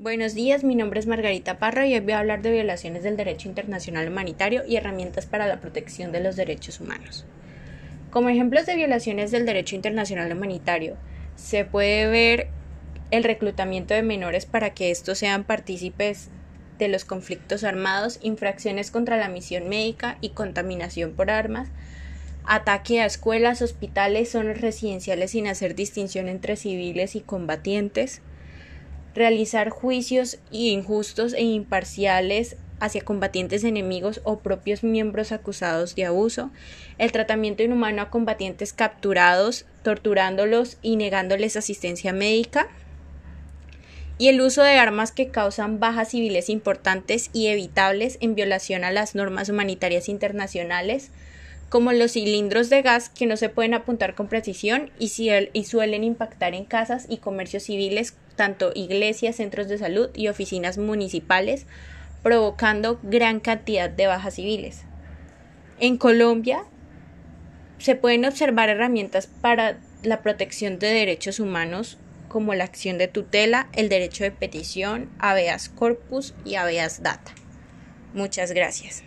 Buenos días, mi nombre es Margarita Parra y hoy voy a hablar de violaciones del derecho internacional humanitario y herramientas para la protección de los derechos humanos. Como ejemplos de violaciones del derecho internacional humanitario, se puede ver el reclutamiento de menores para que estos sean partícipes de los conflictos armados, infracciones contra la misión médica y contaminación por armas, ataque a escuelas, hospitales, zonas residenciales sin hacer distinción entre civiles y combatientes, realizar juicios injustos e imparciales hacia combatientes enemigos o propios miembros acusados de abuso, el tratamiento inhumano a combatientes capturados, torturándolos y negándoles asistencia médica, y el uso de armas que causan bajas civiles importantes y evitables en violación a las normas humanitarias internacionales, como los cilindros de gas que no se pueden apuntar con precisión y, y suelen impactar en casas y comercios civiles, tanto iglesias, centros de salud y oficinas municipales, provocando gran cantidad de bajas civiles. En Colombia se pueden observar herramientas para la protección de derechos humanos como la acción de tutela, el derecho de petición, habeas corpus y habeas data. Muchas gracias.